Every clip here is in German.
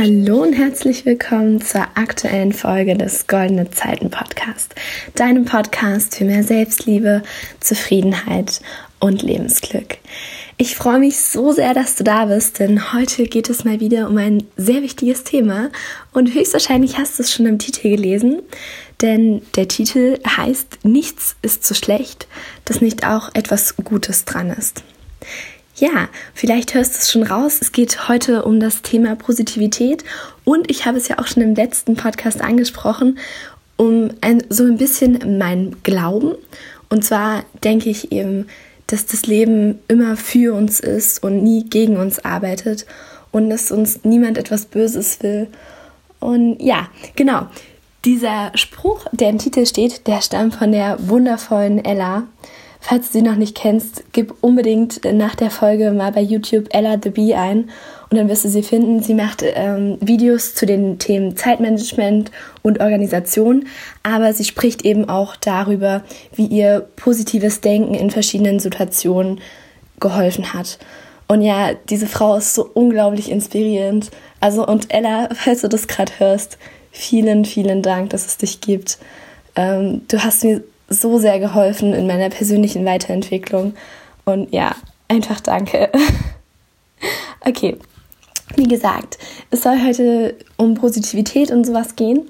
Hallo und herzlich willkommen zur aktuellen Folge des Goldene Zeiten Podcast, deinem Podcast für mehr Selbstliebe, Zufriedenheit und Lebensglück. Ich freue mich so sehr, dass du da bist, denn heute geht es mal wieder um ein sehr wichtiges Thema und höchstwahrscheinlich hast du es schon im Titel gelesen, denn der Titel heißt Nichts ist so schlecht, dass nicht auch etwas Gutes dran ist. Ja, vielleicht hörst du es schon raus. Es geht heute um das Thema Positivität und ich habe es ja auch schon im letzten Podcast angesprochen, um ein, so ein bisschen mein Glauben. Und zwar denke ich eben, dass das Leben immer für uns ist und nie gegen uns arbeitet und dass uns niemand etwas Böses will. Und ja, genau. Dieser Spruch, der im Titel steht, der stammt von der wundervollen Ella. Falls du sie noch nicht kennst, gib unbedingt nach der Folge mal bei YouTube Ella the Bee ein und dann wirst du sie finden. Sie macht ähm, Videos zu den Themen Zeitmanagement und Organisation, aber sie spricht eben auch darüber, wie ihr positives Denken in verschiedenen Situationen geholfen hat. Und ja, diese Frau ist so unglaublich inspirierend. Also und Ella, falls du das gerade hörst, vielen, vielen Dank, dass es dich gibt. Ähm, du hast mir so sehr geholfen in meiner persönlichen Weiterentwicklung. Und ja, einfach danke. okay, wie gesagt, es soll heute um Positivität und sowas gehen.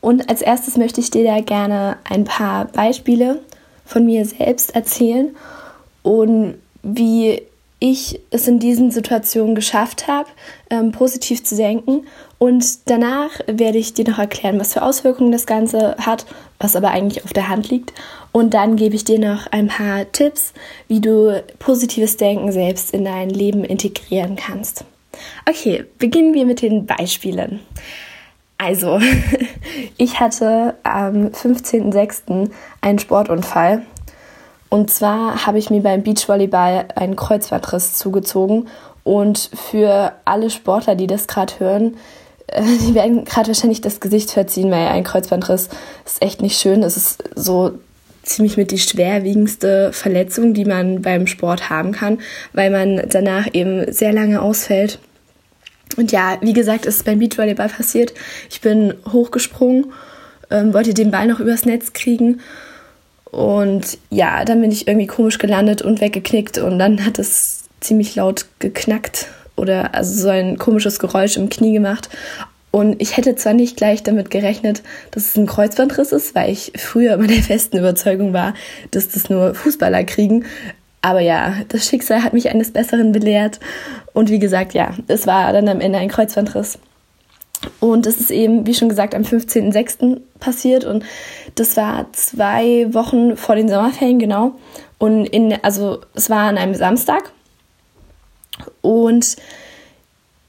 Und als erstes möchte ich dir da gerne ein paar Beispiele von mir selbst erzählen und wie ich es in diesen Situationen geschafft habe, ähm, positiv zu denken. Und danach werde ich dir noch erklären, was für Auswirkungen das Ganze hat, was aber eigentlich auf der Hand liegt. Und dann gebe ich dir noch ein paar Tipps, wie du positives Denken selbst in dein Leben integrieren kannst. Okay, beginnen wir mit den Beispielen. Also, ich hatte am 15.06. einen Sportunfall und zwar habe ich mir beim Beachvolleyball einen Kreuzbandriss zugezogen. Und für alle Sportler, die das gerade hören, die werden gerade wahrscheinlich das Gesicht verziehen, weil ein Kreuzbandriss ist echt nicht schön. Es ist so ziemlich mit die schwerwiegendste Verletzung, die man beim Sport haben kann, weil man danach eben sehr lange ausfällt. Und ja, wie gesagt, ist beim Beachvolleyball passiert. Ich bin hochgesprungen, ähm, wollte den Ball noch übers Netz kriegen und ja, dann bin ich irgendwie komisch gelandet und weggeknickt und dann hat es ziemlich laut geknackt oder also so ein komisches Geräusch im Knie gemacht. Und ich hätte zwar nicht gleich damit gerechnet, dass es ein Kreuzbandriss ist, weil ich früher immer der festen Überzeugung war, dass das nur Fußballer kriegen. Aber ja, das Schicksal hat mich eines Besseren belehrt. Und wie gesagt, ja, es war dann am Ende ein Kreuzbandriss. Und es ist eben, wie schon gesagt, am 15.06. passiert und das war zwei Wochen vor den Sommerferien, genau. Und in, also es war an einem Samstag. Und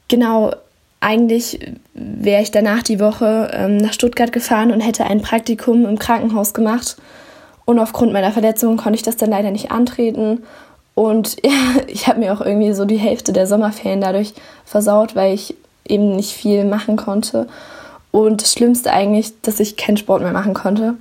genau, eigentlich wäre ich danach die Woche ähm, nach Stuttgart gefahren und hätte ein Praktikum im Krankenhaus gemacht. Und aufgrund meiner Verletzung konnte ich das dann leider nicht antreten. Und ja, ich habe mir auch irgendwie so die Hälfte der Sommerferien dadurch versaut, weil ich eben nicht viel machen konnte. Und das Schlimmste eigentlich, dass ich keinen Sport mehr machen konnte.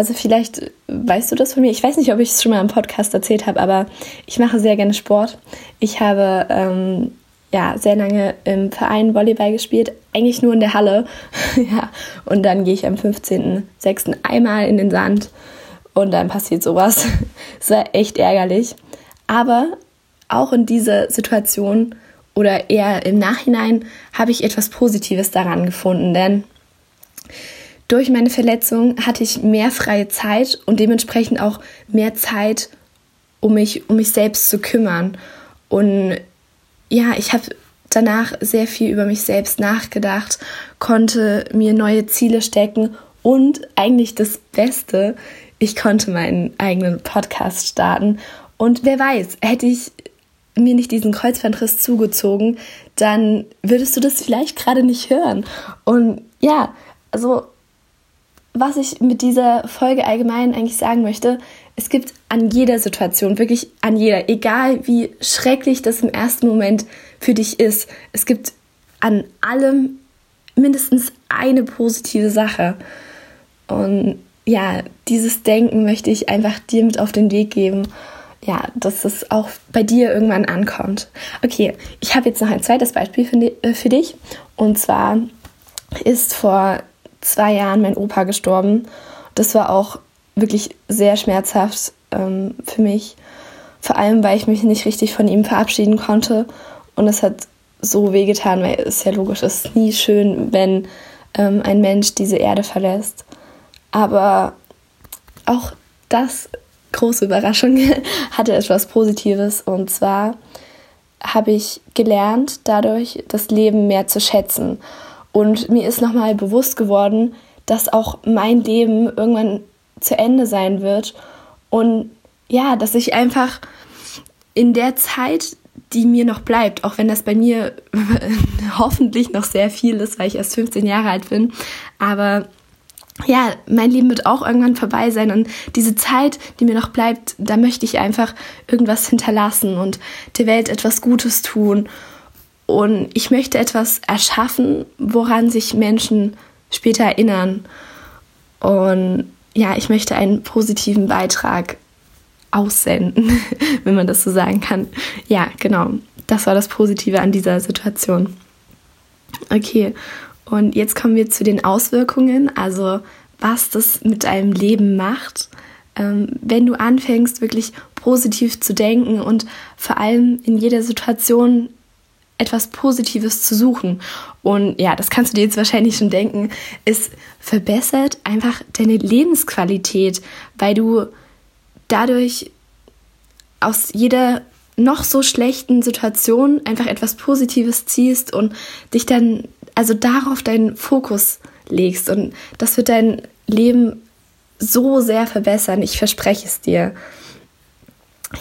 Also vielleicht weißt du das von mir. Ich weiß nicht, ob ich es schon mal im Podcast erzählt habe, aber ich mache sehr gerne Sport. Ich habe ähm, ja sehr lange im Verein Volleyball gespielt, eigentlich nur in der Halle. ja, und dann gehe ich am 15.06. einmal in den Sand und dann passiert sowas. Es war echt ärgerlich. Aber auch in dieser Situation oder eher im Nachhinein habe ich etwas Positives daran gefunden, denn durch meine Verletzung hatte ich mehr freie Zeit und dementsprechend auch mehr Zeit, um mich um mich selbst zu kümmern. Und ja, ich habe danach sehr viel über mich selbst nachgedacht, konnte mir neue Ziele stecken und eigentlich das Beste, ich konnte meinen eigenen Podcast starten. Und wer weiß, hätte ich mir nicht diesen Kreuzbandriss zugezogen, dann würdest du das vielleicht gerade nicht hören. Und ja, also was ich mit dieser Folge allgemein eigentlich sagen möchte, es gibt an jeder Situation, wirklich an jeder, egal wie schrecklich das im ersten Moment für dich ist, es gibt an allem mindestens eine positive Sache. Und ja, dieses Denken möchte ich einfach dir mit auf den Weg geben ja, dass es auch bei dir irgendwann ankommt. Okay, ich habe jetzt noch ein zweites Beispiel für, für dich. Und zwar ist vor zwei Jahren mein Opa gestorben. Das war auch wirklich sehr schmerzhaft ähm, für mich. Vor allem, weil ich mich nicht richtig von ihm verabschieden konnte. Und es hat so wehgetan, weil es ja logisch ist, nie schön, wenn ähm, ein Mensch diese Erde verlässt. Aber auch das, große Überraschung, hatte etwas Positives. Und zwar habe ich gelernt, dadurch das Leben mehr zu schätzen. Und mir ist nochmal bewusst geworden, dass auch mein Leben irgendwann zu Ende sein wird. Und ja, dass ich einfach in der Zeit, die mir noch bleibt, auch wenn das bei mir hoffentlich noch sehr viel ist, weil ich erst 15 Jahre alt bin, aber ja, mein Leben wird auch irgendwann vorbei sein und diese Zeit, die mir noch bleibt, da möchte ich einfach irgendwas hinterlassen und der Welt etwas Gutes tun. Und ich möchte etwas erschaffen, woran sich Menschen später erinnern. Und ja, ich möchte einen positiven Beitrag aussenden, wenn man das so sagen kann. Ja, genau. Das war das Positive an dieser Situation. Okay, und jetzt kommen wir zu den Auswirkungen, also was das mit deinem Leben macht, ähm, wenn du anfängst, wirklich positiv zu denken und vor allem in jeder Situation etwas Positives zu suchen. Und ja, das kannst du dir jetzt wahrscheinlich schon denken, es verbessert einfach deine Lebensqualität, weil du dadurch aus jeder noch so schlechten Situation einfach etwas Positives ziehst und dich dann also darauf deinen Fokus legst. Und das wird dein Leben so sehr verbessern. Ich verspreche es dir.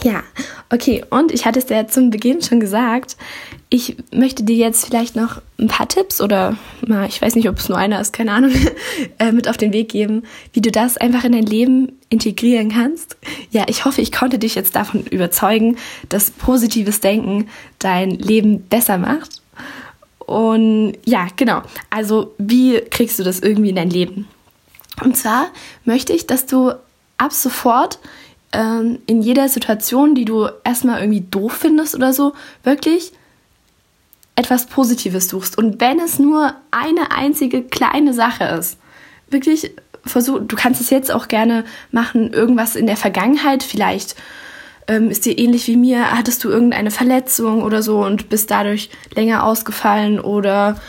Ja, okay. Und ich hatte es ja zum Beginn schon gesagt, ich möchte dir jetzt vielleicht noch ein paar Tipps oder na, ich weiß nicht, ob es nur einer ist, keine Ahnung, äh, mit auf den Weg geben, wie du das einfach in dein Leben integrieren kannst. Ja, ich hoffe, ich konnte dich jetzt davon überzeugen, dass positives Denken dein Leben besser macht. Und ja, genau. Also, wie kriegst du das irgendwie in dein Leben? Und zwar möchte ich, dass du ab sofort ähm, in jeder Situation, die du erstmal irgendwie doof findest oder so, wirklich etwas Positives suchst. Und wenn es nur eine einzige kleine Sache ist, wirklich versuch, du kannst es jetzt auch gerne machen, irgendwas in der Vergangenheit, vielleicht ähm, ist dir ähnlich wie mir, hattest du irgendeine Verletzung oder so und bist dadurch länger ausgefallen oder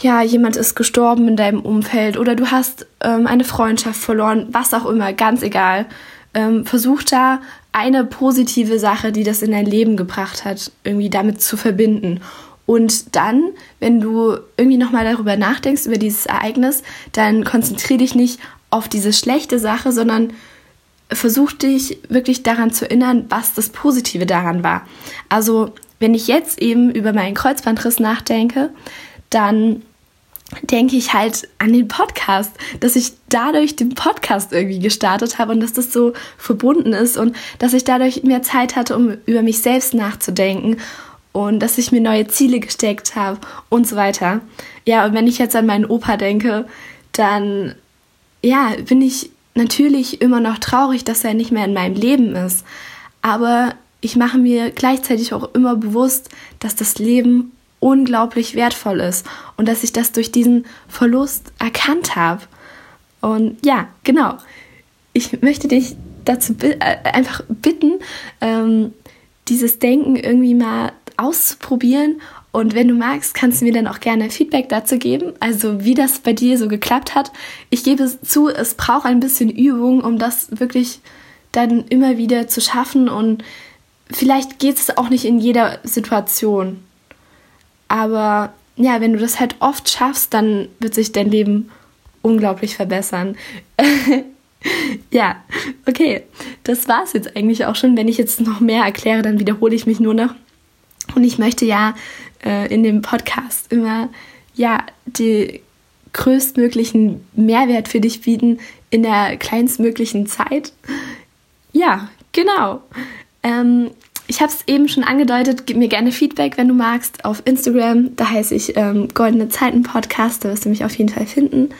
ja, jemand ist gestorben in deinem Umfeld oder du hast ähm, eine Freundschaft verloren, was auch immer, ganz egal. Ähm, versuch da eine positive Sache, die das in dein Leben gebracht hat, irgendwie damit zu verbinden. Und dann, wenn du irgendwie nochmal darüber nachdenkst, über dieses Ereignis, dann konzentriere dich nicht auf diese schlechte Sache, sondern versuch dich wirklich daran zu erinnern, was das Positive daran war. Also, wenn ich jetzt eben über meinen Kreuzbandriss nachdenke, dann denke ich halt an den Podcast, dass ich dadurch den Podcast irgendwie gestartet habe und dass das so verbunden ist und dass ich dadurch mehr Zeit hatte, um über mich selbst nachzudenken und dass ich mir neue Ziele gesteckt habe und so weiter. Ja, und wenn ich jetzt an meinen Opa denke, dann ja, bin ich natürlich immer noch traurig, dass er nicht mehr in meinem Leben ist. Aber ich mache mir gleichzeitig auch immer bewusst, dass das Leben unglaublich wertvoll ist und dass ich das durch diesen Verlust erkannt habe. Und ja, genau. Ich möchte dich dazu äh, einfach bitten, ähm, dieses Denken irgendwie mal auszuprobieren. Und wenn du magst, kannst du mir dann auch gerne Feedback dazu geben, also wie das bei dir so geklappt hat. Ich gebe es zu, es braucht ein bisschen Übung, um das wirklich dann immer wieder zu schaffen. Und vielleicht geht es auch nicht in jeder Situation. Aber ja, wenn du das halt oft schaffst, dann wird sich dein Leben unglaublich verbessern. ja, okay. Das war es jetzt eigentlich auch schon. Wenn ich jetzt noch mehr erkläre, dann wiederhole ich mich nur noch. Und ich möchte ja äh, in dem Podcast immer ja die größtmöglichen Mehrwert für dich bieten in der kleinstmöglichen Zeit. Ja, genau. Ähm, ich habe es eben schon angedeutet, gib mir gerne Feedback, wenn du magst, auf Instagram. Da heiße ich ähm, Goldene Zeiten Podcast, da wirst du mich auf jeden Fall finden.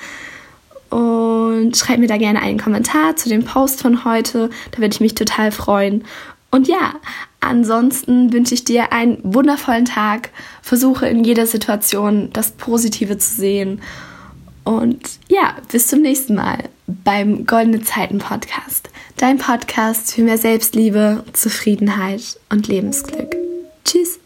Und schreib mir da gerne einen Kommentar zu dem Post von heute, da würde ich mich total freuen. Und ja, ansonsten wünsche ich dir einen wundervollen Tag. Versuche in jeder Situation das Positive zu sehen. Und ja, bis zum nächsten Mal beim Goldene Zeiten Podcast. Dein Podcast für mehr Selbstliebe, Zufriedenheit und Lebensglück. Tschüss.